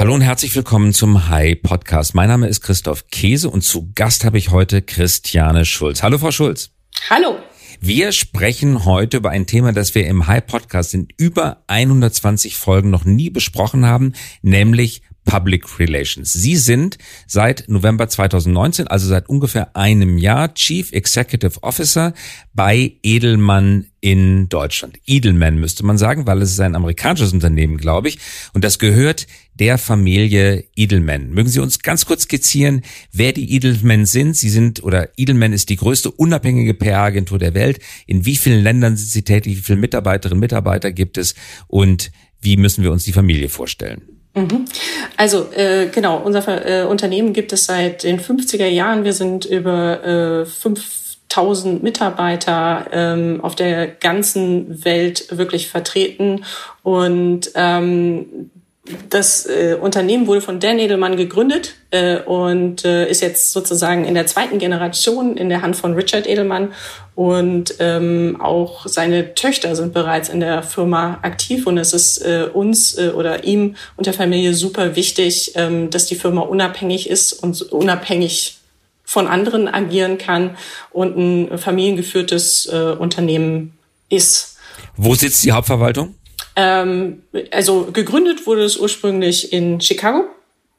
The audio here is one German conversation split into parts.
Hallo und herzlich willkommen zum Hi Podcast. Mein Name ist Christoph Käse und zu Gast habe ich heute Christiane Schulz. Hallo, Frau Schulz. Hallo. Wir sprechen heute über ein Thema, das wir im Hi Podcast in über 120 Folgen noch nie besprochen haben, nämlich Public Relations. Sie sind seit November 2019, also seit ungefähr einem Jahr, Chief Executive Officer bei Edelmann in Deutschland. Edelman müsste man sagen, weil es ist ein amerikanisches Unternehmen, glaube ich. Und das gehört der Familie Edelman. Mögen Sie uns ganz kurz skizzieren, wer die Edelman sind? Sie sind, oder Edelman ist die größte unabhängige PR-Agentur der Welt. In wie vielen Ländern sind Sie tätig? Wie viele Mitarbeiterinnen und Mitarbeiter gibt es? Und wie müssen wir uns die Familie vorstellen? Mhm. Also äh, genau, unser äh, Unternehmen gibt es seit den 50er Jahren. Wir sind über äh, 5000 Mitarbeiter ähm, auf der ganzen Welt wirklich vertreten und ähm, das äh, Unternehmen wurde von Dan Edelmann gegründet äh, und äh, ist jetzt sozusagen in der zweiten Generation in der Hand von Richard Edelmann. Und ähm, auch seine Töchter sind bereits in der Firma aktiv. Und es ist äh, uns äh, oder ihm und der Familie super wichtig, ähm, dass die Firma unabhängig ist und unabhängig von anderen agieren kann und ein familiengeführtes äh, Unternehmen ist. Wo sitzt die Hauptverwaltung? Ähm, also gegründet wurde es ursprünglich in Chicago.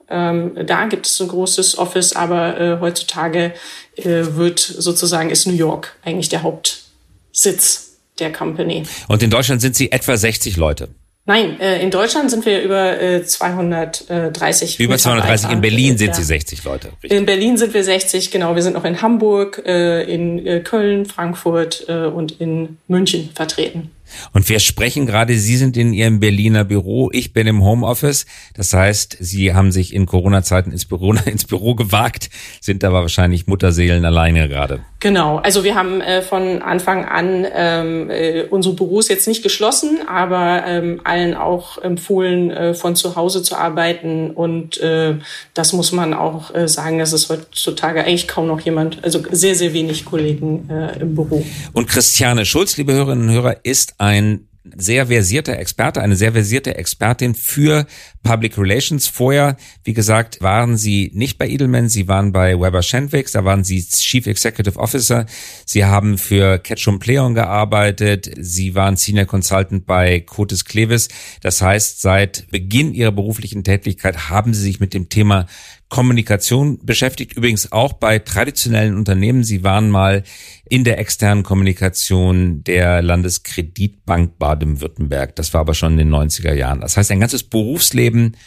Ähm, da gibt es ein großes Office, aber äh, heutzutage äh, wird sozusagen ist New York eigentlich der Hauptsitz der Company. Und in Deutschland sind Sie etwa 60 Leute. Nein, äh, in Deutschland sind wir über äh, 230. Über 230. In Berlin sind ja. Sie 60 Leute. Richtig. In Berlin sind wir 60, genau. Wir sind noch in Hamburg, äh, in äh, Köln, Frankfurt äh, und in München vertreten. Und wir sprechen gerade, Sie sind in Ihrem Berliner Büro, ich bin im Homeoffice. Das heißt, Sie haben sich in Corona-Zeiten ins Büro, ins Büro gewagt, sind aber wahrscheinlich Mutterseelen alleine gerade. Genau, also wir haben äh, von Anfang an ähm, äh, unsere Büros jetzt nicht geschlossen, aber ähm, allen auch empfohlen, äh, von zu Hause zu arbeiten. Und äh, das muss man auch äh, sagen, dass es heutzutage eigentlich kaum noch jemand, also sehr, sehr wenig Kollegen äh, im Büro. Und Christiane Schulz, liebe Hörerinnen und Hörer, ist ein sehr versierter Experte, eine sehr versierte Expertin für Public Relations. Vorher, wie gesagt, waren Sie nicht bei Edelman, Sie waren bei Weber Shandwick, da waren Sie Chief Executive Officer. Sie haben für Ketchum Pleon gearbeitet. Sie waren Senior Consultant bei Cotis Clevis. Das heißt, seit Beginn Ihrer beruflichen Tätigkeit haben Sie sich mit dem Thema Kommunikation beschäftigt, übrigens auch bei traditionellen Unternehmen. Sie waren mal in der externen Kommunikation der Landeskreditbank Baden-Württemberg. Das war aber schon in den 90er Jahren. Das heißt, ein ganzes Berufsleben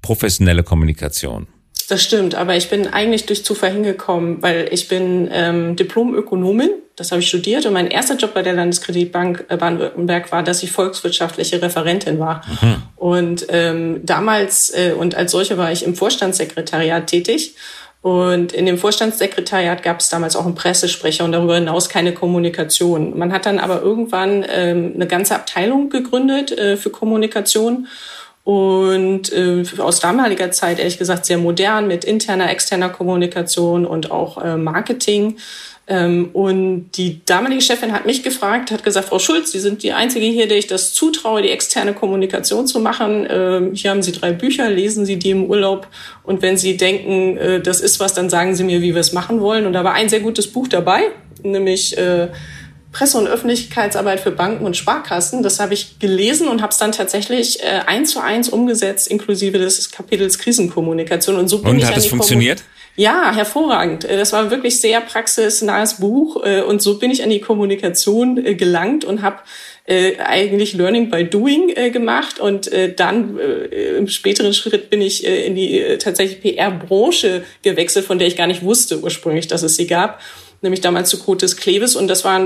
professionelle Kommunikation. Das stimmt, aber ich bin eigentlich durch Zufall hingekommen, weil ich bin ähm, Diplom-Ökonomin, das habe ich studiert und mein erster Job bei der Landeskreditbank äh, Baden-Württemberg war, dass ich volkswirtschaftliche Referentin war. Mhm. Und ähm, damals äh, und als solche war ich im Vorstandssekretariat tätig. Und in dem Vorstandssekretariat gab es damals auch einen Pressesprecher und darüber hinaus keine Kommunikation. Man hat dann aber irgendwann ähm, eine ganze Abteilung gegründet äh, für Kommunikation und äh, aus damaliger Zeit ehrlich gesagt sehr modern mit interner, externer Kommunikation und auch äh, Marketing. Ähm, und die damalige Chefin hat mich gefragt, hat gesagt, Frau Schulz, Sie sind die Einzige hier, der ich das zutraue, die externe Kommunikation zu machen. Ähm, hier haben Sie drei Bücher, lesen Sie die im Urlaub. Und wenn Sie denken, äh, das ist was, dann sagen Sie mir, wie wir es machen wollen. Und da war ein sehr gutes Buch dabei, nämlich äh, Presse- und Öffentlichkeitsarbeit für Banken und Sparkassen. Das habe ich gelesen und habe es dann tatsächlich äh, eins zu eins umgesetzt, inklusive des Kapitels Krisenkommunikation. Und so bin und ich hat es funktioniert? Ja, hervorragend. Äh, das war wirklich sehr praxisnahes Buch äh, und so bin ich an die Kommunikation äh, gelangt und habe eigentlich Learning by Doing gemacht und dann im späteren Schritt bin ich in die tatsächlich PR-Branche gewechselt, von der ich gar nicht wusste ursprünglich, dass es sie gab nämlich damals zu Cotes Kleves. Und das war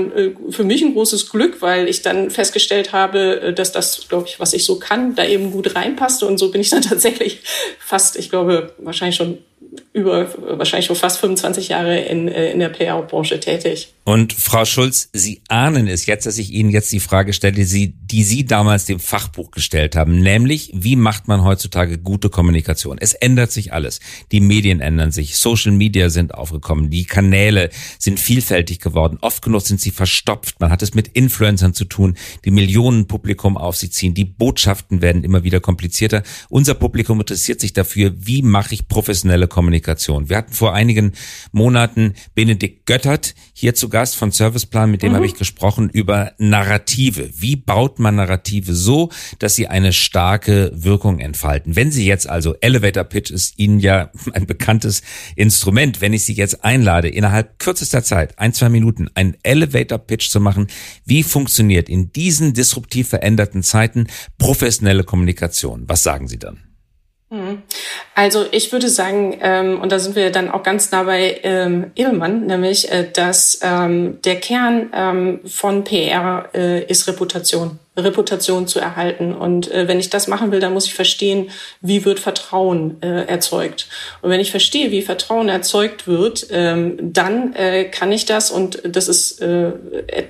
für mich ein großes Glück, weil ich dann festgestellt habe, dass das, glaube ich, was ich so kann, da eben gut reinpasste. Und so bin ich dann tatsächlich fast, ich glaube, wahrscheinlich schon über wahrscheinlich schon fast 25 Jahre in, äh, in der PR-Branche tätig. Und Frau Schulz, Sie ahnen es jetzt, dass ich Ihnen jetzt die Frage stelle, die, Sie damals dem Fachbuch gestellt haben, nämlich, wie macht man heutzutage gute Kommunikation? Es ändert sich alles. Die Medien ändern sich, Social Media sind aufgekommen, die Kanäle sind vielfältig geworden. Oft genug sind sie verstopft. Man hat es mit Influencern zu tun, die Millionenpublikum auf sich ziehen. Die Botschaften werden immer wieder komplizierter. Unser Publikum interessiert sich dafür, wie mache ich professionelle Kommunikation. Wir hatten vor einigen Monaten Benedikt Göttert hier zu Gast von Serviceplan, mit dem mhm. habe ich gesprochen über Narrative. Wie baut man Narrative so, dass sie eine starke Wirkung entfalten? Wenn Sie jetzt also Elevator Pitch ist Ihnen ja ein bekanntes Instrument, wenn ich Sie jetzt einlade, innerhalb kürzester Zeit, ein, zwei Minuten, einen Elevator Pitch zu machen, wie funktioniert in diesen disruptiv veränderten Zeiten professionelle Kommunikation? Was sagen Sie dann? Mhm. Also ich würde sagen, ähm, und da sind wir dann auch ganz nah bei ähm, Edelmann, nämlich, äh, dass ähm, der Kern ähm, von PR äh, ist Reputation. Reputation zu erhalten. Und äh, wenn ich das machen will, dann muss ich verstehen, wie wird Vertrauen äh, erzeugt. Und wenn ich verstehe, wie Vertrauen erzeugt wird, ähm, dann äh, kann ich das, und das ist äh,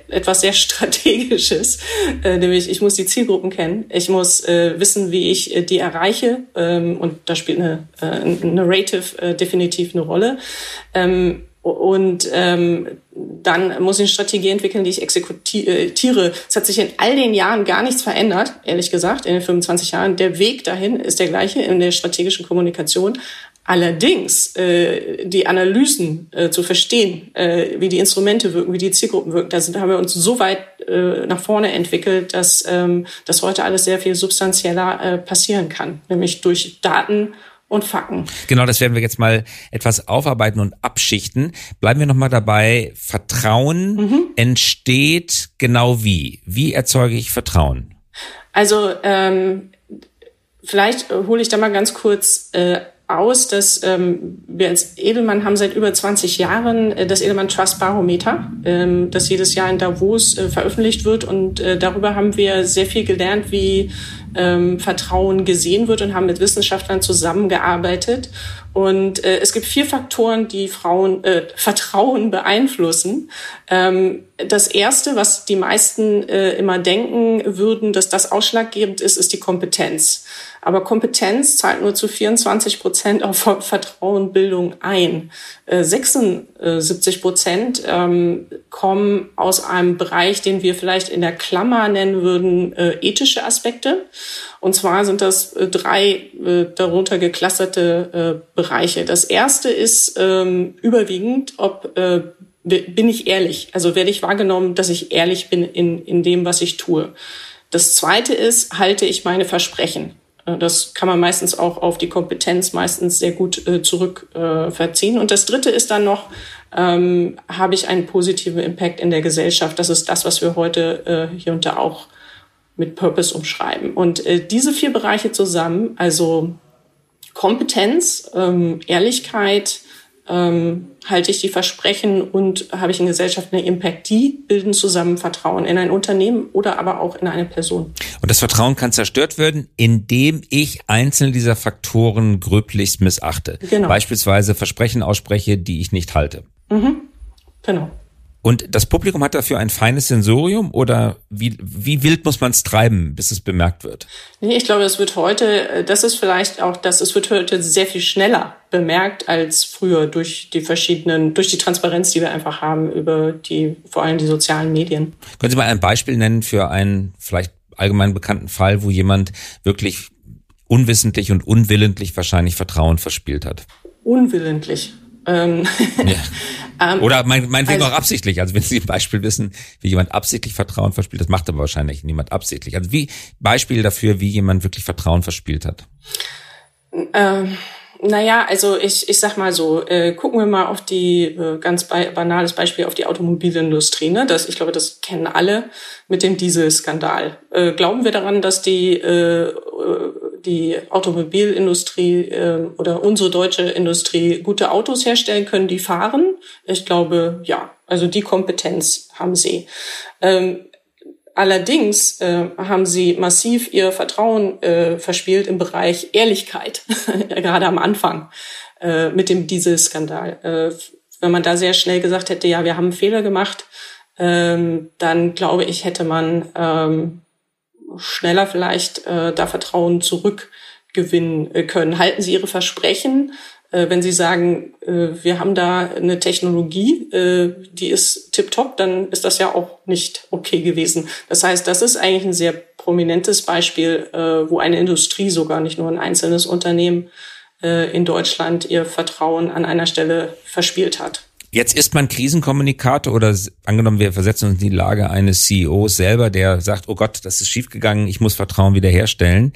etwas sehr Strategisches, äh, nämlich ich muss die Zielgruppen kennen, ich muss äh, wissen, wie ich äh, die erreiche, ähm, und da spielt eine, äh, ein Narrative äh, definitiv eine Rolle. Ähm, und ähm, dann muss ich eine Strategie entwickeln, die ich exekutiere. Es hat sich in all den Jahren gar nichts verändert, ehrlich gesagt, in den 25 Jahren. Der Weg dahin ist der gleiche in der strategischen Kommunikation. Allerdings äh, die Analysen äh, zu verstehen, äh, wie die Instrumente wirken, wie die Zielgruppen wirken, da sind, haben wir uns so weit äh, nach vorne entwickelt, dass ähm, das heute alles sehr viel substanzieller äh, passieren kann, nämlich durch Daten und Fakten. Genau, das werden wir jetzt mal etwas aufarbeiten und abschichten. Bleiben wir nochmal dabei. Vertrauen mhm. entsteht genau wie? Wie erzeuge ich Vertrauen? Also ähm, vielleicht hole ich da mal ganz kurz äh, aus, dass ähm, wir als Edelmann haben seit über 20 Jahren äh, das Edelmann Trust Barometer, ähm, das jedes Jahr in Davos äh, veröffentlicht wird. Und äh, darüber haben wir sehr viel gelernt, wie ähm, Vertrauen gesehen wird und haben mit Wissenschaftlern zusammengearbeitet. Und äh, es gibt vier Faktoren, die Frauen äh, Vertrauen beeinflussen. Ähm, das erste, was die meisten äh, immer denken würden, dass das ausschlaggebend ist, ist die Kompetenz. Aber Kompetenz zahlt nur zu 24 Prozent auf Vertrauenbildung ein. 76 äh, Prozent ähm, kommen aus einem Bereich, den wir vielleicht in der Klammer nennen würden, äh, ethische Aspekte. Und zwar sind das äh, drei darunter geklusterte Bereiche. Das erste ist ähm, überwiegend, ob bin ich ehrlich? Also werde ich wahrgenommen, dass ich ehrlich bin in, in dem, was ich tue. Das zweite ist, halte ich meine Versprechen? Äh, das kann man meistens auch auf die Kompetenz meistens sehr gut äh, zurückverziehen. Äh, und das Dritte ist dann noch, ähm, habe ich einen positiven Impact in der Gesellschaft? Das ist das, was wir heute äh, hier und da auch mit Purpose umschreiben. Und äh, diese vier Bereiche zusammen, also Kompetenz, ähm, Ehrlichkeit, ähm, halte ich die Versprechen und habe ich in Gesellschaft eine Impact, die bilden zusammen Vertrauen in ein Unternehmen oder aber auch in eine Person. Und das Vertrauen kann zerstört werden, indem ich einzelne dieser Faktoren gröblichst missachte. Genau. Beispielsweise Versprechen ausspreche, die ich nicht halte. Mhm. Genau. Und das Publikum hat dafür ein feines Sensorium oder wie, wie wild muss man es treiben, bis es bemerkt wird? Nee, ich glaube, es wird heute, äh, das ist vielleicht auch das, es wird heute sehr viel schneller bemerkt als früher durch die verschiedenen, durch die Transparenz, die wir einfach haben über die, vor allem die sozialen Medien. Können Sie mal ein Beispiel nennen für einen vielleicht allgemein bekannten Fall, wo jemand wirklich unwissentlich und unwillentlich wahrscheinlich Vertrauen verspielt hat? Unwillentlich. Ähm, ja. Ähm, Oder mein, meinetwegen also, auch absichtlich. Also wenn Sie ein Beispiel wissen, wie jemand absichtlich Vertrauen verspielt, das macht aber wahrscheinlich niemand absichtlich. Also wie Beispiel dafür, wie jemand wirklich Vertrauen verspielt hat. Ähm, naja, also ich, ich sag mal so, äh, gucken wir mal auf die, äh, ganz banales Beispiel, auf die Automobilindustrie. Ne? Das, ich glaube, das kennen alle mit dem Dieselskandal. Äh, glauben wir daran, dass die äh, äh die Automobilindustrie äh, oder unsere deutsche Industrie gute Autos herstellen können, die fahren? Ich glaube, ja. Also die Kompetenz haben sie. Ähm, allerdings äh, haben sie massiv ihr Vertrauen äh, verspielt im Bereich Ehrlichkeit, gerade am Anfang. äh, mit dem Dieselskandal. Äh, wenn man da sehr schnell gesagt hätte, ja, wir haben einen Fehler gemacht, ähm, dann glaube ich, hätte man ähm, schneller vielleicht äh, da Vertrauen zurückgewinnen äh, können. Halten Sie Ihre Versprechen, äh, wenn Sie sagen, äh, wir haben da eine Technologie, äh, die ist tipptopp, dann ist das ja auch nicht okay gewesen. Das heißt, das ist eigentlich ein sehr prominentes Beispiel, wo eine Industrie sogar, nicht nur ein einzelnes Unternehmen in Deutschland ihr Vertrauen an einer Stelle verspielt hat. Jetzt ist man Krisenkommunikator oder angenommen, wir versetzen uns in die Lage eines CEOs selber, der sagt, oh Gott, das ist schiefgegangen, ich muss Vertrauen wiederherstellen.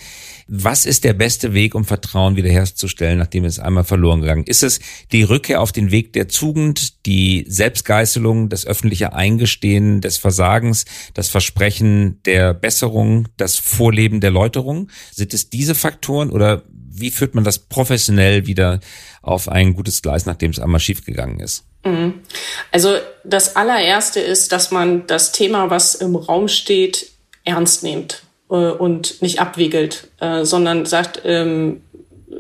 Was ist der beste Weg, um Vertrauen wiederherzustellen, nachdem es einmal verloren gegangen ist? es die Rückkehr auf den Weg der Tugend, die Selbstgeißelung, das öffentliche Eingestehen des Versagens, das Versprechen der Besserung, das Vorleben der Läuterung? Sind es diese Faktoren oder wie führt man das professionell wieder auf ein gutes Gleis, nachdem es einmal schiefgegangen ist? Mhm. Also das allererste ist, dass man das Thema, was im Raum steht, ernst nimmt äh, und nicht abwiegelt, äh, sondern sagt, ähm,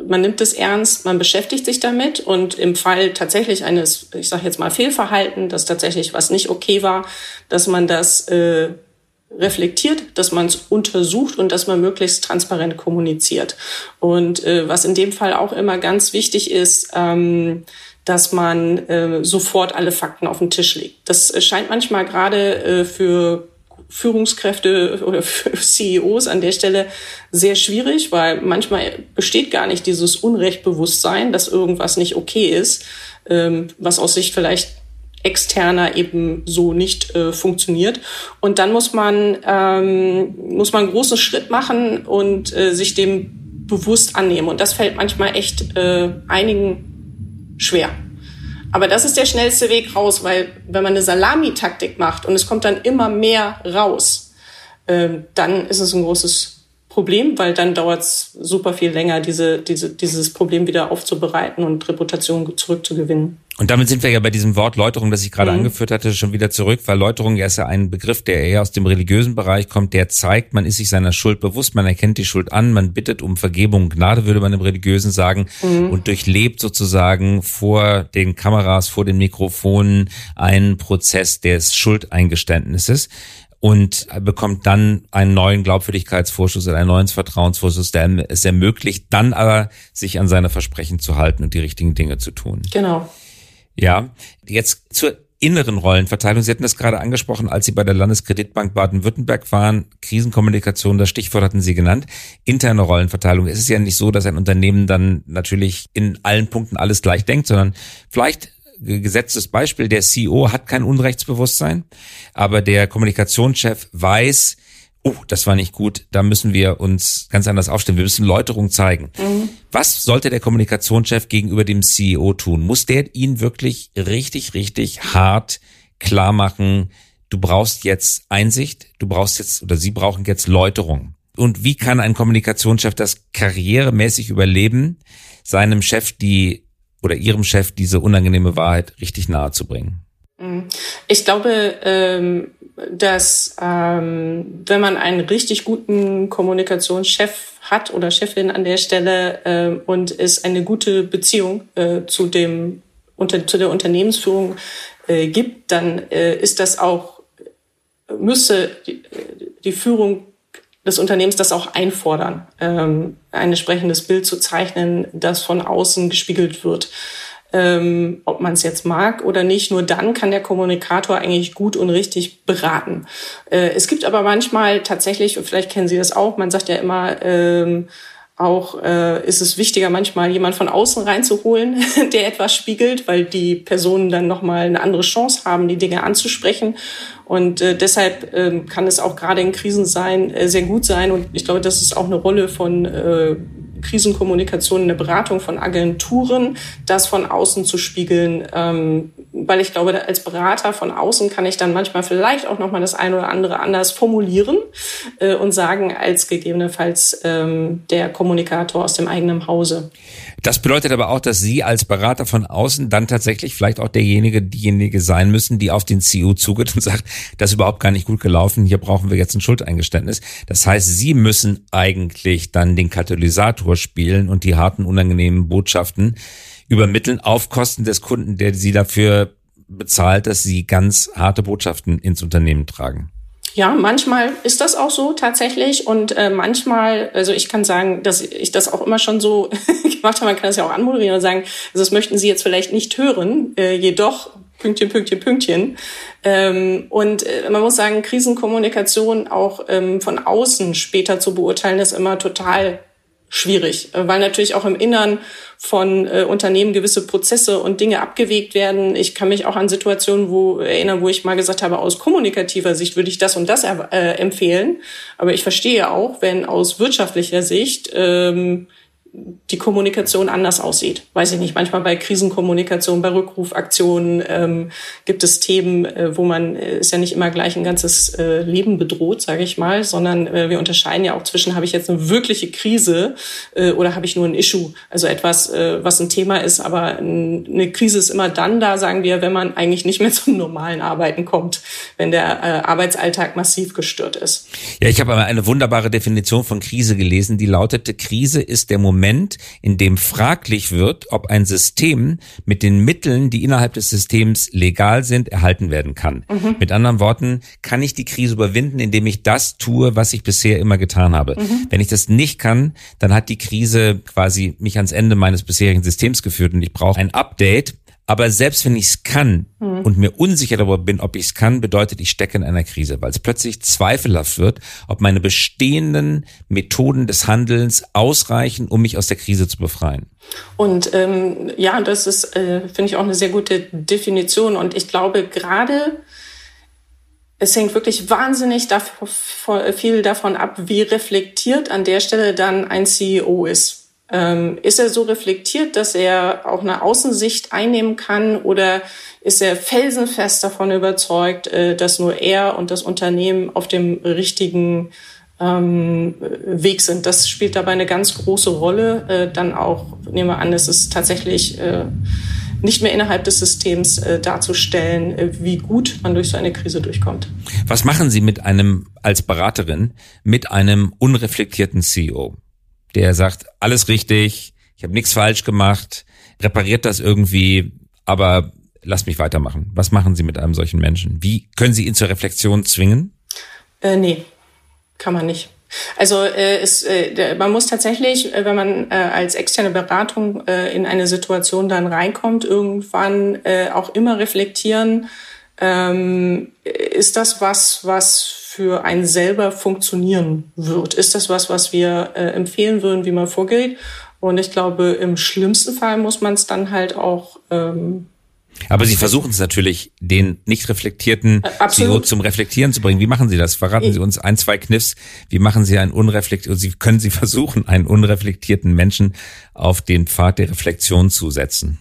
man nimmt es ernst, man beschäftigt sich damit und im Fall tatsächlich eines, ich sage jetzt mal Fehlverhalten, dass tatsächlich was nicht okay war, dass man das äh, reflektiert, dass man es untersucht und dass man möglichst transparent kommuniziert. Und äh, was in dem Fall auch immer ganz wichtig ist, ähm, dass man äh, sofort alle Fakten auf den Tisch legt. Das scheint manchmal gerade äh, für Führungskräfte oder für CEOs an der Stelle sehr schwierig, weil manchmal besteht gar nicht dieses Unrechtbewusstsein, dass irgendwas nicht okay ist, ähm, was aus Sicht vielleicht externer eben so nicht äh, funktioniert. Und dann muss man, ähm, muss man einen großen Schritt machen und äh, sich dem bewusst annehmen. Und das fällt manchmal echt äh, einigen schwer. Aber das ist der schnellste Weg raus, weil wenn man eine Salamitaktik macht und es kommt dann immer mehr raus, äh, dann ist es ein großes Problem, weil dann dauert es super viel länger, diese, diese, dieses Problem wieder aufzubereiten und Reputation zurückzugewinnen. Und damit sind wir ja bei diesem Wort Läuterung, das ich gerade mhm. angeführt hatte, schon wieder zurück, weil Läuterung ja ist ja ein Begriff, der eher aus dem religiösen Bereich kommt, der zeigt, man ist sich seiner Schuld bewusst, man erkennt die Schuld an, man bittet um Vergebung, Gnade würde man im Religiösen sagen mhm. und durchlebt sozusagen vor den Kameras, vor den Mikrofonen einen Prozess des Schuldeingeständnisses und bekommt dann einen neuen Glaubwürdigkeitsvorschuss oder einen neuen Vertrauensvorschuss, der es ermöglicht, dann aber sich an seine Versprechen zu halten und die richtigen Dinge zu tun. Genau. Ja, jetzt zur inneren Rollenverteilung. Sie hatten das gerade angesprochen, als Sie bei der Landeskreditbank Baden-Württemberg waren. Krisenkommunikation, das Stichwort hatten Sie genannt. Interne Rollenverteilung. Es ist ja nicht so, dass ein Unternehmen dann natürlich in allen Punkten alles gleich denkt, sondern vielleicht gesetztes Beispiel, der CEO hat kein Unrechtsbewusstsein, aber der Kommunikationschef weiß, oh, das war nicht gut, da müssen wir uns ganz anders aufstellen, wir müssen Läuterung zeigen. Mhm. Was sollte der Kommunikationschef gegenüber dem CEO tun? Muss der ihn wirklich richtig, richtig hart klar machen, du brauchst jetzt Einsicht, du brauchst jetzt oder sie brauchen jetzt Läuterung. Und wie kann ein Kommunikationschef das karrieremäßig überleben, seinem Chef die oder ihrem Chef diese unangenehme Wahrheit richtig nahe zu bringen? Mhm. Ich glaube, ähm, dass ähm, wenn man einen richtig guten Kommunikationschef hat oder Chefin an der Stelle äh, und es eine gute Beziehung äh, zu dem zu der Unternehmensführung äh, gibt, dann ist das auch müsse die, die Führung des Unternehmens das auch einfordern, ähm, ein entsprechendes Bild zu zeichnen, das von außen gespiegelt wird. Ähm, ob man es jetzt mag oder nicht, nur dann kann der Kommunikator eigentlich gut und richtig beraten. Äh, es gibt aber manchmal tatsächlich, und vielleicht kennen Sie das auch, man sagt ja immer, ähm, auch äh, ist es wichtiger, manchmal jemand von außen reinzuholen, der etwas spiegelt, weil die Personen dann nochmal eine andere Chance haben, die Dinge anzusprechen. Und äh, deshalb äh, kann es auch gerade in Krisen sein, äh, sehr gut sein. Und ich glaube, das ist auch eine Rolle von äh, Krisenkommunikation, eine Beratung von Agenturen, das von außen zu spiegeln. Ähm, weil ich glaube, als Berater von außen kann ich dann manchmal vielleicht auch nochmal das eine oder andere anders formulieren äh, und sagen als gegebenenfalls ähm, der Kommunikator aus dem eigenen Hause. Das bedeutet aber auch, dass Sie als Berater von außen dann tatsächlich vielleicht auch derjenige, diejenige sein müssen, die auf den CEO zugeht und sagt, das ist überhaupt gar nicht gut gelaufen, hier brauchen wir jetzt ein Schuldeingeständnis. Das heißt, Sie müssen eigentlich dann den Katalysator spielen und die harten, unangenehmen Botschaften übermitteln auf Kosten des Kunden, der sie dafür bezahlt, dass sie ganz harte Botschaften ins Unternehmen tragen. Ja, manchmal ist das auch so tatsächlich und äh, manchmal, also ich kann sagen, dass ich das auch immer schon so gemacht habe, man kann das ja auch anmoderieren und sagen, also das möchten Sie jetzt vielleicht nicht hören, äh, jedoch Pünktchen, Pünktchen, Pünktchen. Ähm, und äh, man muss sagen, Krisenkommunikation auch ähm, von außen später zu beurteilen, ist immer total schwierig, äh, weil natürlich auch im Innern von äh, Unternehmen gewisse Prozesse und Dinge abgewegt werden. Ich kann mich auch an Situationen wo, erinnern, wo ich mal gesagt habe, aus kommunikativer Sicht würde ich das und das äh, empfehlen. Aber ich verstehe auch, wenn aus wirtschaftlicher Sicht ähm, die Kommunikation anders aussieht. Weiß ich nicht, manchmal bei Krisenkommunikation, bei Rückrufaktionen ähm, gibt es Themen, äh, wo man äh, ist ja nicht immer gleich ein ganzes äh, Leben bedroht, sage ich mal, sondern äh, wir unterscheiden ja auch zwischen, habe ich jetzt eine wirkliche Krise äh, oder habe ich nur ein Issue, also etwas, äh, was ein Thema ist, aber ein, eine Krise ist immer dann da, sagen wir, wenn man eigentlich nicht mehr zum normalen Arbeiten kommt, wenn der äh, Arbeitsalltag massiv gestört ist. Ja, ich habe eine wunderbare Definition von Krise gelesen, die lautete, Krise ist der Moment, Moment, in dem fraglich wird, ob ein System mit den Mitteln, die innerhalb des Systems legal sind, erhalten werden kann. Mhm. Mit anderen Worten, kann ich die Krise überwinden, indem ich das tue, was ich bisher immer getan habe. Mhm. Wenn ich das nicht kann, dann hat die Krise quasi mich ans Ende meines bisherigen Systems geführt und ich brauche ein Update, aber selbst wenn ich es kann mhm. und mir unsicher darüber bin, ob ich es kann, bedeutet, ich stecke in einer Krise, weil es plötzlich zweifelhaft wird, ob meine bestehenden Methoden des Handelns ausreichen, um mich aus der Krise zu befreien. Und ähm, ja, das ist, äh, finde ich, auch eine sehr gute Definition. Und ich glaube, gerade es hängt wirklich wahnsinnig davon, viel davon ab, wie reflektiert an der Stelle dann ein CEO ist. Ähm, ist er so reflektiert, dass er auch eine Außensicht einnehmen kann oder ist er felsenfest davon überzeugt, äh, dass nur er und das Unternehmen auf dem richtigen ähm, Weg sind? Das spielt dabei eine ganz große Rolle. Äh, dann auch, nehmen wir an, es ist tatsächlich äh, nicht mehr innerhalb des Systems darzustellen, wie gut man durch so eine Krise durchkommt. Was machen Sie mit einem als Beraterin mit einem unreflektierten CEO? Der sagt, alles richtig, ich habe nichts falsch gemacht, repariert das irgendwie, aber lass mich weitermachen. Was machen Sie mit einem solchen Menschen? Wie können Sie ihn zur Reflexion zwingen? Äh, nee, kann man nicht. Also äh, es, äh, man muss tatsächlich, äh, wenn man äh, als externe Beratung äh, in eine Situation dann reinkommt, irgendwann äh, auch immer reflektieren, ähm, ist das was, was für einen selber funktionieren wird? Ist das was, was wir äh, empfehlen würden, wie man vorgeht? Und ich glaube, im schlimmsten Fall muss man es dann halt auch. Ähm, aber Sie versuchen es natürlich, den nicht reflektierten CEO zum Reflektieren zu bringen. Wie machen Sie das? Verraten Sie uns ein, zwei Kniffs. Wie machen Sie einen unreflektierten, Sie können Sie versuchen, einen unreflektierten Menschen auf den Pfad der Reflexion zu setzen?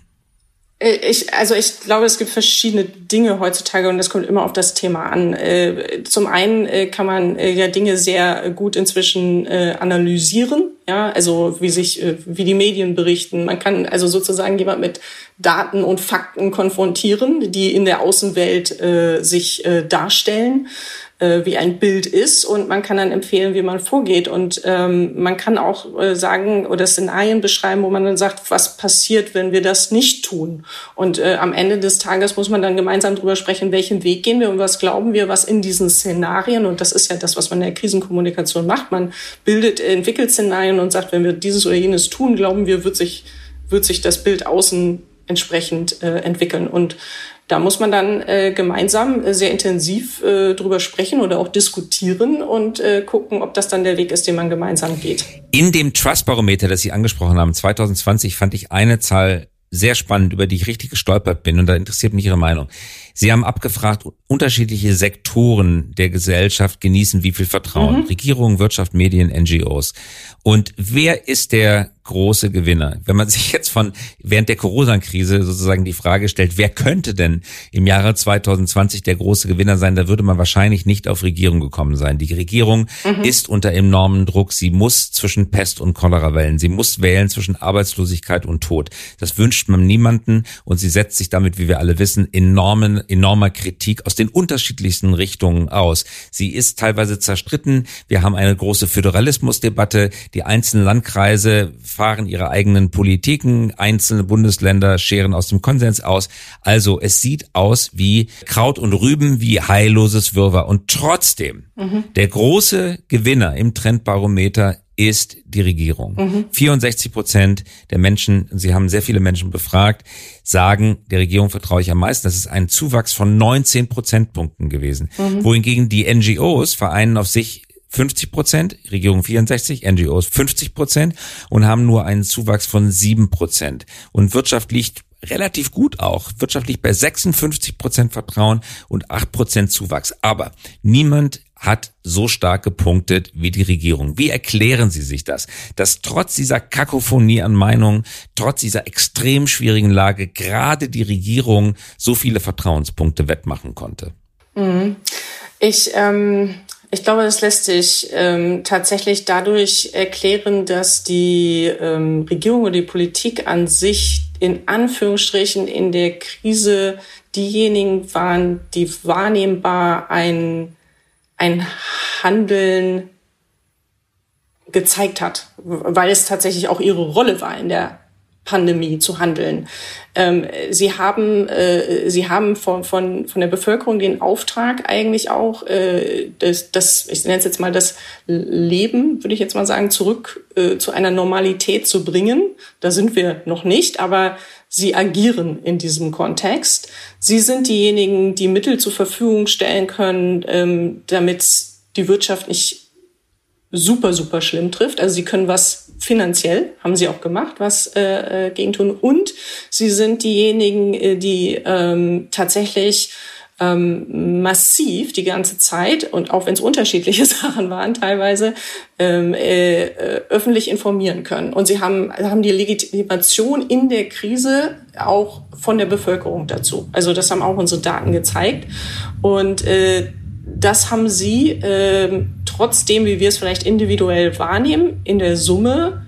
Äh, ich, also ich glaube, es gibt verschiedene Dinge heutzutage und das kommt immer auf das Thema an. Äh, zum einen äh, kann man ja Dinge sehr gut inzwischen analysieren, ja, also wie sich, wie die Medien berichten. Man kann also sozusagen jemand mit Daten und Fakten konfrontieren, die in der Außenwelt sich darstellen äh, wie ein Bild ist und man kann dann empfehlen, wie man vorgeht. Und ähm, man kann auch äh, sagen oder Szenarien beschreiben, wo man dann sagt, was passiert, wenn wir das nicht tun. Und äh, am Ende des Tages muss man dann gemeinsam darüber sprechen, welchen Weg gehen wir und was glauben wir, was in diesen Szenarien, und das ist ja das, was man in der Krisenkommunikation macht, man bildet, entwickelt Szenarien und sagt, wenn wir dieses oder jenes tun, glauben wir, wird sich, wird sich das Bild außen entsprechend äh, entwickeln. Und da muss man dann äh, gemeinsam äh, sehr intensiv äh, drüber sprechen oder auch diskutieren und äh, gucken, ob das dann der Weg ist, den man gemeinsam geht. In dem Trust-Barometer, das Sie angesprochen haben, 2020 fand ich eine Zahl sehr spannend, über die ich richtig gestolpert bin und da interessiert mich Ihre Meinung. Sie haben abgefragt, unterschiedliche Sektoren der Gesellschaft genießen wie viel Vertrauen. Mhm. Regierung, Wirtschaft, Medien, NGOs. Und wer ist der große Gewinner. Wenn man sich jetzt von während der Corona-Krise sozusagen die Frage stellt, wer könnte denn im Jahre 2020 der große Gewinner sein, da würde man wahrscheinlich nicht auf Regierung gekommen sein. Die Regierung mhm. ist unter enormen Druck. Sie muss zwischen Pest und Cholera wählen. Sie muss wählen zwischen Arbeitslosigkeit und Tod. Das wünscht man niemanden und sie setzt sich damit, wie wir alle wissen, enormen, enormer Kritik aus den unterschiedlichsten Richtungen aus. Sie ist teilweise zerstritten. Wir haben eine große Föderalismusdebatte. Die einzelnen Landkreise fahren ihre eigenen Politiken, einzelne Bundesländer scheren aus dem Konsens aus. Also es sieht aus wie Kraut und Rüben, wie heilloses Wirrwarr. Und trotzdem, mhm. der große Gewinner im Trendbarometer ist die Regierung. Mhm. 64 Prozent der Menschen, Sie haben sehr viele Menschen befragt, sagen, der Regierung vertraue ich am meisten. Das ist ein Zuwachs von 19 Prozentpunkten gewesen. Mhm. Wohingegen die NGOs vereinen auf sich 50 Prozent, Regierung 64, NGOs 50 Prozent und haben nur einen Zuwachs von 7 Prozent. Und Wirtschaft liegt relativ gut auch, wirtschaftlich bei 56 Prozent Vertrauen und 8 Prozent Zuwachs. Aber niemand hat so stark gepunktet wie die Regierung. Wie erklären Sie sich das, dass trotz dieser Kakophonie an Meinungen, trotz dieser extrem schwierigen Lage gerade die Regierung so viele Vertrauenspunkte wettmachen konnte? Mhm. Ich, ähm, ich glaube, das lässt sich ähm, tatsächlich dadurch erklären, dass die ähm, Regierung oder die Politik an sich in Anführungsstrichen in der Krise diejenigen waren, die wahrnehmbar ein ein Handeln gezeigt hat, weil es tatsächlich auch ihre Rolle war in der Pandemie zu handeln. Ähm, sie haben, äh, sie haben von, von, von der Bevölkerung den Auftrag eigentlich auch, äh, das, das, ich nenne es jetzt mal das Leben, würde ich jetzt mal sagen, zurück äh, zu einer Normalität zu bringen. Da sind wir noch nicht, aber sie agieren in diesem Kontext. Sie sind diejenigen, die Mittel zur Verfügung stellen können, ähm, damit die Wirtschaft nicht super, super schlimm trifft. Also sie können was finanziell, haben sie auch gemacht, was äh, äh, gegen tun. Und sie sind diejenigen, äh, die ähm, tatsächlich ähm, massiv die ganze Zeit und auch wenn es unterschiedliche Sachen waren teilweise ähm, äh, äh, öffentlich informieren können. Und sie haben haben die Legitimation in der Krise auch von der Bevölkerung dazu. Also das haben auch unsere Daten gezeigt. Und äh, das haben sie äh, trotzdem, wie wir es vielleicht individuell wahrnehmen, in der Summe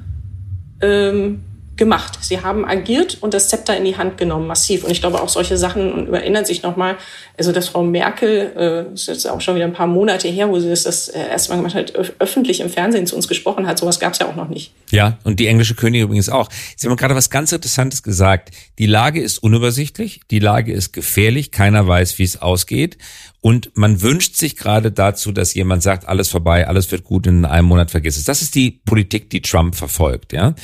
ähm, gemacht. Sie haben agiert und das Zepter in die Hand genommen, massiv. Und ich glaube auch solche Sachen, und erinnert sich nochmal, also dass Frau Merkel, äh, ist jetzt auch schon wieder ein paar Monate her, wo sie das, das äh, erste Mal gemacht hat, öffentlich im Fernsehen zu uns gesprochen hat, sowas gab es ja auch noch nicht. Ja, und die englische Königin übrigens auch. Sie haben gerade was ganz Interessantes gesagt. Die Lage ist unübersichtlich, die Lage ist gefährlich, keiner weiß, wie es ausgeht. Und man wünscht sich gerade dazu, dass jemand sagt, alles vorbei, alles wird gut, in einem Monat vergiss es. Das ist die Politik, die Trump verfolgt, ja.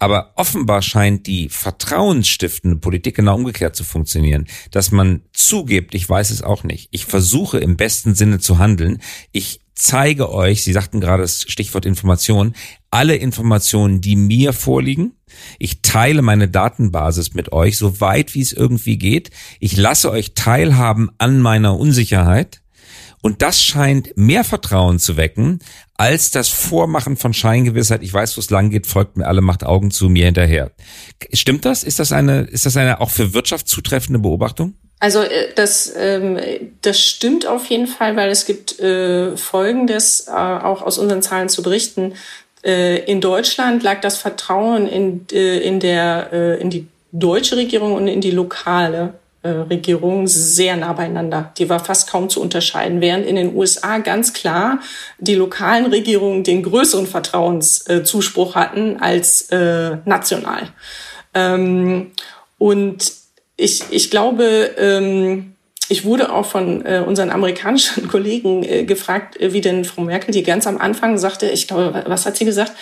Aber offenbar scheint die vertrauensstiftende Politik genau umgekehrt zu funktionieren, dass man zugibt, ich weiß es auch nicht. Ich versuche im besten Sinne zu handeln. Ich zeige euch, Sie sagten gerade das Stichwort Information, alle Informationen, die mir vorliegen. Ich teile meine Datenbasis mit euch, so weit wie es irgendwie geht. Ich lasse euch teilhaben an meiner Unsicherheit. Und das scheint mehr Vertrauen zu wecken, als das Vormachen von Scheingewissheit. Ich weiß, wo es lang geht, folgt mir alle, macht Augen zu mir hinterher. Stimmt das? Ist das eine, ist das eine auch für Wirtschaft zutreffende Beobachtung? Also äh, das, ähm, das stimmt auf jeden Fall, weil es gibt äh, Folgendes äh, auch aus unseren Zahlen zu berichten. Äh, in Deutschland lag das Vertrauen in, äh, in, der, äh, in die deutsche Regierung und in die lokale Regierung sehr nah beieinander. Die war fast kaum zu unterscheiden, während in den USA ganz klar die lokalen Regierungen den größeren Vertrauenszuspruch hatten als national. Ähm, und ich, ich glaube, ähm, ich wurde auch von äh, unseren amerikanischen Kollegen äh, gefragt, äh, wie denn Frau Merkel, die ganz am Anfang sagte, ich glaube, was hat sie gesagt?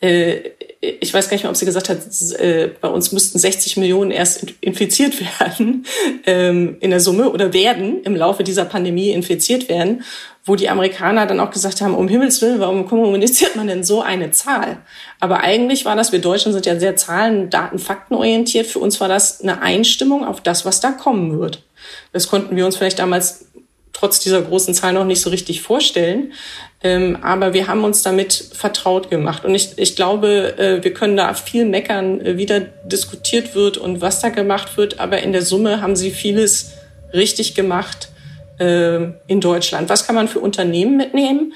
Äh, ich weiß gar nicht mehr, ob sie gesagt hat, äh, bei uns müssten 60 Millionen erst infiziert werden ähm, in der Summe oder werden im Laufe dieser Pandemie infiziert werden, wo die Amerikaner dann auch gesagt haben, um Himmels Willen, warum kommuniziert man denn so eine Zahl? Aber eigentlich war das, wir Deutschen sind ja sehr zahlen, Daten, Fakten orientiert. Für uns war das eine Einstimmung auf das, was da kommen wird. Das konnten wir uns vielleicht damals trotz dieser großen Zahl noch nicht so richtig vorstellen. Ähm, aber wir haben uns damit vertraut gemacht. Und ich, ich glaube, äh, wir können da viel meckern, äh, wie da diskutiert wird und was da gemacht wird. Aber in der Summe haben sie vieles richtig gemacht äh, in Deutschland. Was kann man für Unternehmen mitnehmen?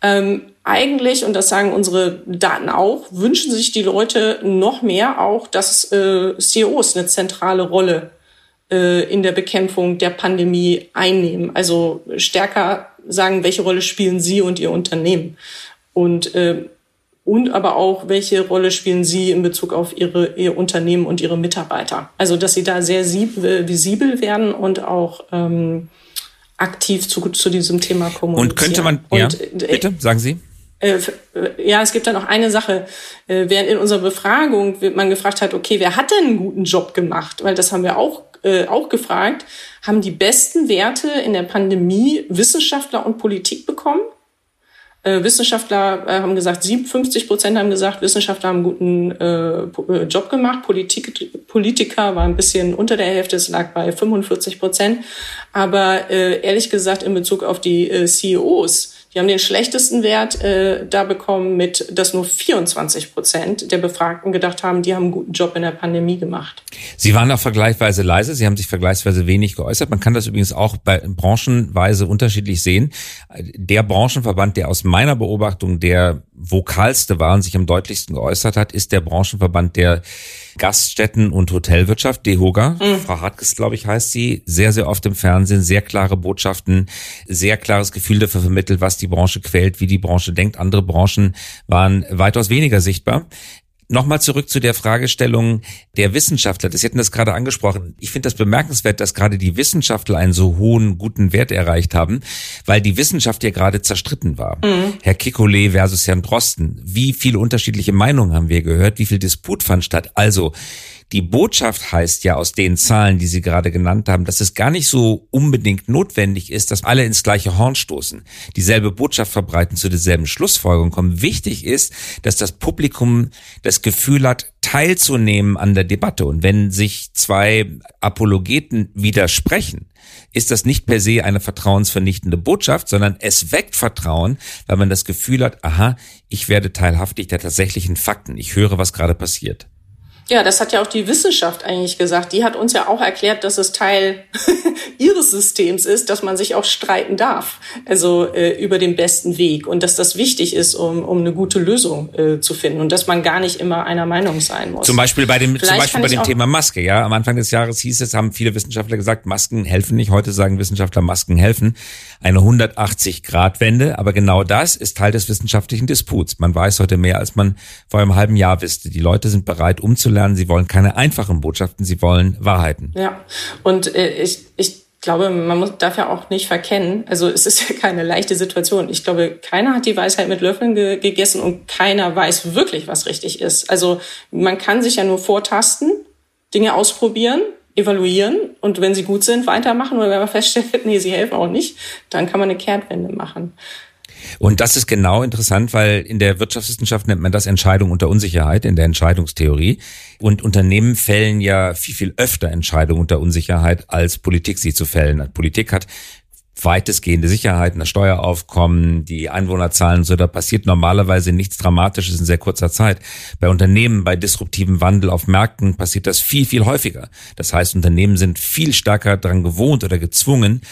Ähm, eigentlich, und das sagen unsere Daten auch, wünschen sich die Leute noch mehr auch, dass äh, CEOs eine zentrale Rolle in der Bekämpfung der Pandemie einnehmen. Also stärker sagen, welche Rolle spielen Sie und Ihr Unternehmen. Und äh, und aber auch, welche Rolle spielen Sie in Bezug auf Ihre, Ihr Unternehmen und Ihre Mitarbeiter. Also, dass Sie da sehr visibel werden und auch ähm, aktiv zu, zu diesem Thema kommunizieren. Und könnte man, ja, und, äh, bitte, sagen Sie. Äh, äh, ja, es gibt da noch eine Sache. Äh, während in unserer Befragung man gefragt hat, okay, wer hat denn einen guten Job gemacht? Weil das haben wir auch, äh, auch gefragt. Haben die besten Werte in der Pandemie Wissenschaftler und Politik bekommen? Äh, Wissenschaftler haben gesagt, 57 Prozent haben gesagt, Wissenschaftler haben einen guten Job gemacht. Politik, Politiker war ein bisschen unter der Hälfte, es lag bei 45 Prozent. Aber ehrlich gesagt, in Bezug auf die CEOs, die haben den schlechtesten Wert äh, da bekommen, mit dass nur 24 Prozent der Befragten gedacht haben, die haben einen guten Job in der Pandemie gemacht. Sie waren auch vergleichsweise leise, Sie haben sich vergleichsweise wenig geäußert. Man kann das übrigens auch bei branchenweise unterschiedlich sehen. Der Branchenverband, der aus meiner Beobachtung der vokalste war und sich am deutlichsten geäußert hat, ist der Branchenverband der Gaststätten- und Hotelwirtschaft, DEHOGA. Mhm. Frau Hartges, glaube ich, heißt sie. Sehr, sehr oft im Fernsehen, sehr klare Botschaften, sehr klares Gefühl dafür vermittelt, was die Branche quält, wie die Branche denkt. Andere Branchen waren weitaus weniger sichtbar. Nochmal zurück zu der Fragestellung der Wissenschaftler. Sie hatten das gerade angesprochen. Ich finde das bemerkenswert, dass gerade die Wissenschaftler einen so hohen, guten Wert erreicht haben, weil die Wissenschaft ja gerade zerstritten war. Mhm. Herr Kikole versus Herrn Drosten. Wie viele unterschiedliche Meinungen haben wir gehört? Wie viel Disput fand statt? Also, die Botschaft heißt ja aus den Zahlen, die Sie gerade genannt haben, dass es gar nicht so unbedingt notwendig ist, dass alle ins gleiche Horn stoßen, dieselbe Botschaft verbreiten, zu derselben Schlussfolgerung kommen. Wichtig ist, dass das Publikum das Gefühl hat, teilzunehmen an der Debatte. Und wenn sich zwei Apologeten widersprechen, ist das nicht per se eine vertrauensvernichtende Botschaft, sondern es weckt Vertrauen, weil man das Gefühl hat, aha, ich werde teilhaftig der tatsächlichen Fakten. Ich höre, was gerade passiert. Ja, das hat ja auch die Wissenschaft eigentlich gesagt. Die hat uns ja auch erklärt, dass es Teil ihres Systems ist, dass man sich auch streiten darf, also äh, über den besten Weg und dass das wichtig ist, um, um eine gute Lösung äh, zu finden und dass man gar nicht immer einer Meinung sein muss. Zum Beispiel bei dem, zum Beispiel bei dem Thema Maske. Ja, am Anfang des Jahres hieß es, haben viele Wissenschaftler gesagt, Masken helfen nicht. Heute sagen Wissenschaftler, Masken helfen. Eine 180-Grad-Wende, aber genau das ist Teil des wissenschaftlichen Disputs. Man weiß heute mehr, als man vor einem halben Jahr wusste. Die Leute sind bereit, umzulernen lernen. Sie wollen keine einfachen Botschaften, sie wollen Wahrheiten. Ja, und äh, ich, ich glaube, man muss, darf ja auch nicht verkennen, also es ist ja keine leichte Situation. Ich glaube, keiner hat die Weisheit mit Löffeln ge gegessen und keiner weiß wirklich, was richtig ist. Also man kann sich ja nur vortasten, Dinge ausprobieren, evaluieren und wenn sie gut sind, weitermachen oder wenn man feststellt, nee, sie helfen auch nicht, dann kann man eine Kehrtwende machen. Und das ist genau interessant, weil in der Wirtschaftswissenschaft nennt man das Entscheidung unter Unsicherheit, in der Entscheidungstheorie. Und Unternehmen fällen ja viel, viel öfter Entscheidungen unter Unsicherheit, als Politik sie zu fällen. Politik hat weitestgehende Sicherheiten, das Steueraufkommen, die Einwohnerzahlen, so da passiert normalerweise nichts Dramatisches in sehr kurzer Zeit. Bei Unternehmen, bei disruptivem Wandel auf Märkten passiert das viel, viel häufiger. Das heißt, Unternehmen sind viel stärker daran gewohnt oder gezwungen,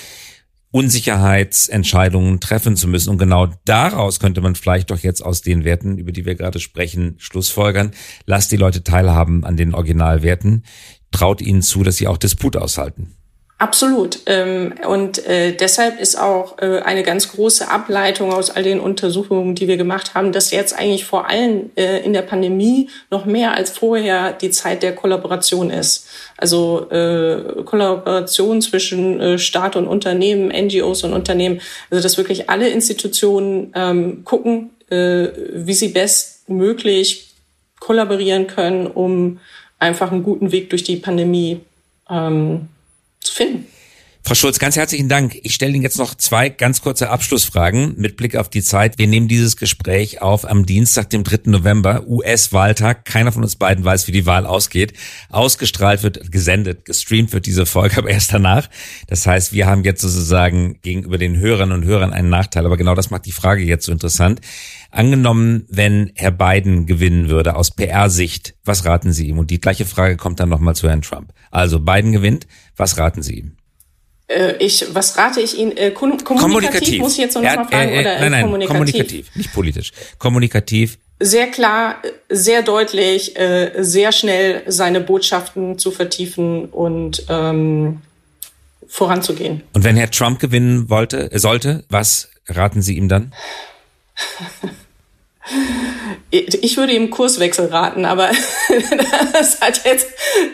Unsicherheitsentscheidungen treffen zu müssen. Und genau daraus könnte man vielleicht doch jetzt aus den Werten, über die wir gerade sprechen, Schlussfolgern. Lasst die Leute teilhaben an den Originalwerten. Traut ihnen zu, dass sie auch Disput aushalten. Absolut. Ähm, und äh, deshalb ist auch äh, eine ganz große Ableitung aus all den Untersuchungen, die wir gemacht haben, dass jetzt eigentlich vor allem äh, in der Pandemie noch mehr als vorher die Zeit der Kollaboration ist. Also Kollaboration zwischen Staat und Unternehmen, NGOs und Unternehmen. Also dass wirklich alle Institutionen ähm, gucken, wie sie bestmöglich kollaborieren können, um einfach einen guten Weg durch die Pandemie ähm, zu finden. Frau Schulz, ganz herzlichen Dank. Ich stelle Ihnen jetzt noch zwei ganz kurze Abschlussfragen mit Blick auf die Zeit. Wir nehmen dieses Gespräch auf am Dienstag, dem 3. November, US-Wahltag. Keiner von uns beiden weiß, wie die Wahl ausgeht. Ausgestrahlt wird, gesendet, gestreamt wird diese Folge aber erst danach. Das heißt, wir haben jetzt sozusagen gegenüber den Hörern und Hörern einen Nachteil. Aber genau das macht die Frage jetzt so interessant. Angenommen, wenn Herr Biden gewinnen würde aus PR-Sicht, was raten Sie ihm? Und die gleiche Frage kommt dann nochmal zu Herrn Trump. Also Biden gewinnt, was raten Sie ihm? Äh, ich, was rate ich Ihnen? Äh, kommunikativ, kommunikativ, muss ich jetzt noch ja, mal fragen? Äh, äh, oder nein, nein, kommunikativ? kommunikativ, nicht politisch. Kommunikativ. Sehr klar, sehr deutlich, äh, sehr schnell seine Botschaften zu vertiefen und ähm, voranzugehen. Und wenn Herr Trump gewinnen wollte, sollte, was raten Sie ihm dann? Ich würde ihm Kurswechsel raten, aber das hat jetzt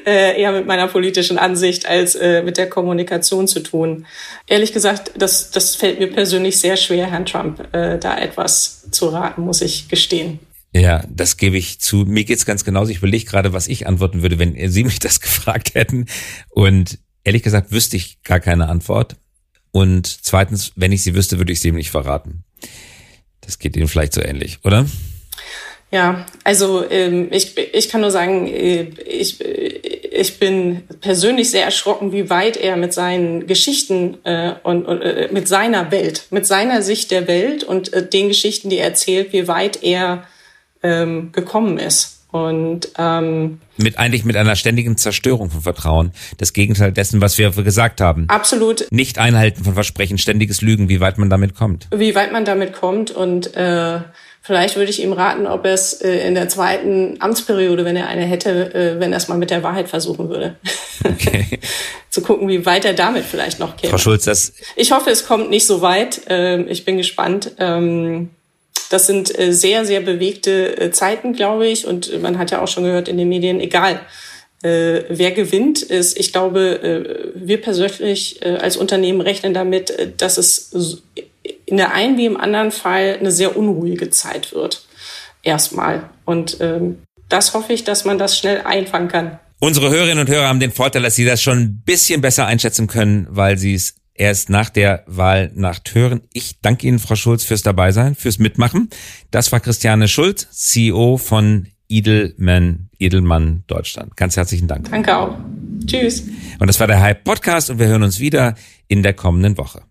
äh, eher mit meiner politischen Ansicht als äh, mit der Kommunikation zu tun. Ehrlich gesagt, das, das fällt mir persönlich sehr schwer, Herrn Trump äh, da etwas zu raten, muss ich gestehen. Ja, das gebe ich zu. Mir geht's ganz genauso. Ich überlege gerade, was ich antworten würde, wenn Sie mich das gefragt hätten. Und ehrlich gesagt wüsste ich gar keine Antwort. Und zweitens, wenn ich sie wüsste, würde ich sie ihm nicht verraten. Das geht Ihnen vielleicht so ähnlich, oder? Ja, also ähm, ich, ich kann nur sagen, äh, ich, ich bin persönlich sehr erschrocken, wie weit er mit seinen Geschichten äh, und, und äh, mit seiner Welt, mit seiner Sicht der Welt und äh, den Geschichten, die er erzählt, wie weit er ähm, gekommen ist. Und ähm, mit eigentlich mit einer ständigen Zerstörung von Vertrauen. Das Gegenteil dessen, was wir gesagt haben. Absolut. Nicht einhalten von Versprechen, ständiges Lügen, wie weit man damit kommt. Wie weit man damit kommt und äh, vielleicht würde ich ihm raten, ob er es äh, in der zweiten Amtsperiode, wenn er eine hätte, äh, wenn er es mal mit der Wahrheit versuchen würde. Okay. Zu gucken, wie weit er damit vielleicht noch käme. Frau Schulz, das. Ich hoffe, es kommt nicht so weit. Ähm, ich bin gespannt. Ähm, das sind äh, sehr, sehr bewegte äh, Zeiten, glaube ich. Und man hat ja auch schon gehört in den Medien, egal äh, wer gewinnt, ist, ich glaube, wir persönlich als Unternehmen rechnen damit, dass es in der einen wie im anderen Fall eine sehr unruhige Zeit wird. Erstmal. Und ähm, das hoffe ich, dass man das schnell einfangen kann. Unsere Hörerinnen und Hörer haben den Vorteil, dass sie das schon ein bisschen besser einschätzen können, weil sie es erst nach der Wahlnacht hören. Ich danke Ihnen, Frau Schulz, fürs Dabeisein, fürs Mitmachen. Das war Christiane Schulz, CEO von Edelman, Edelmann Deutschland. Ganz herzlichen Dank. Danke auch. Tschüss. Und das war der Hype Podcast und wir hören uns wieder in der kommenden Woche.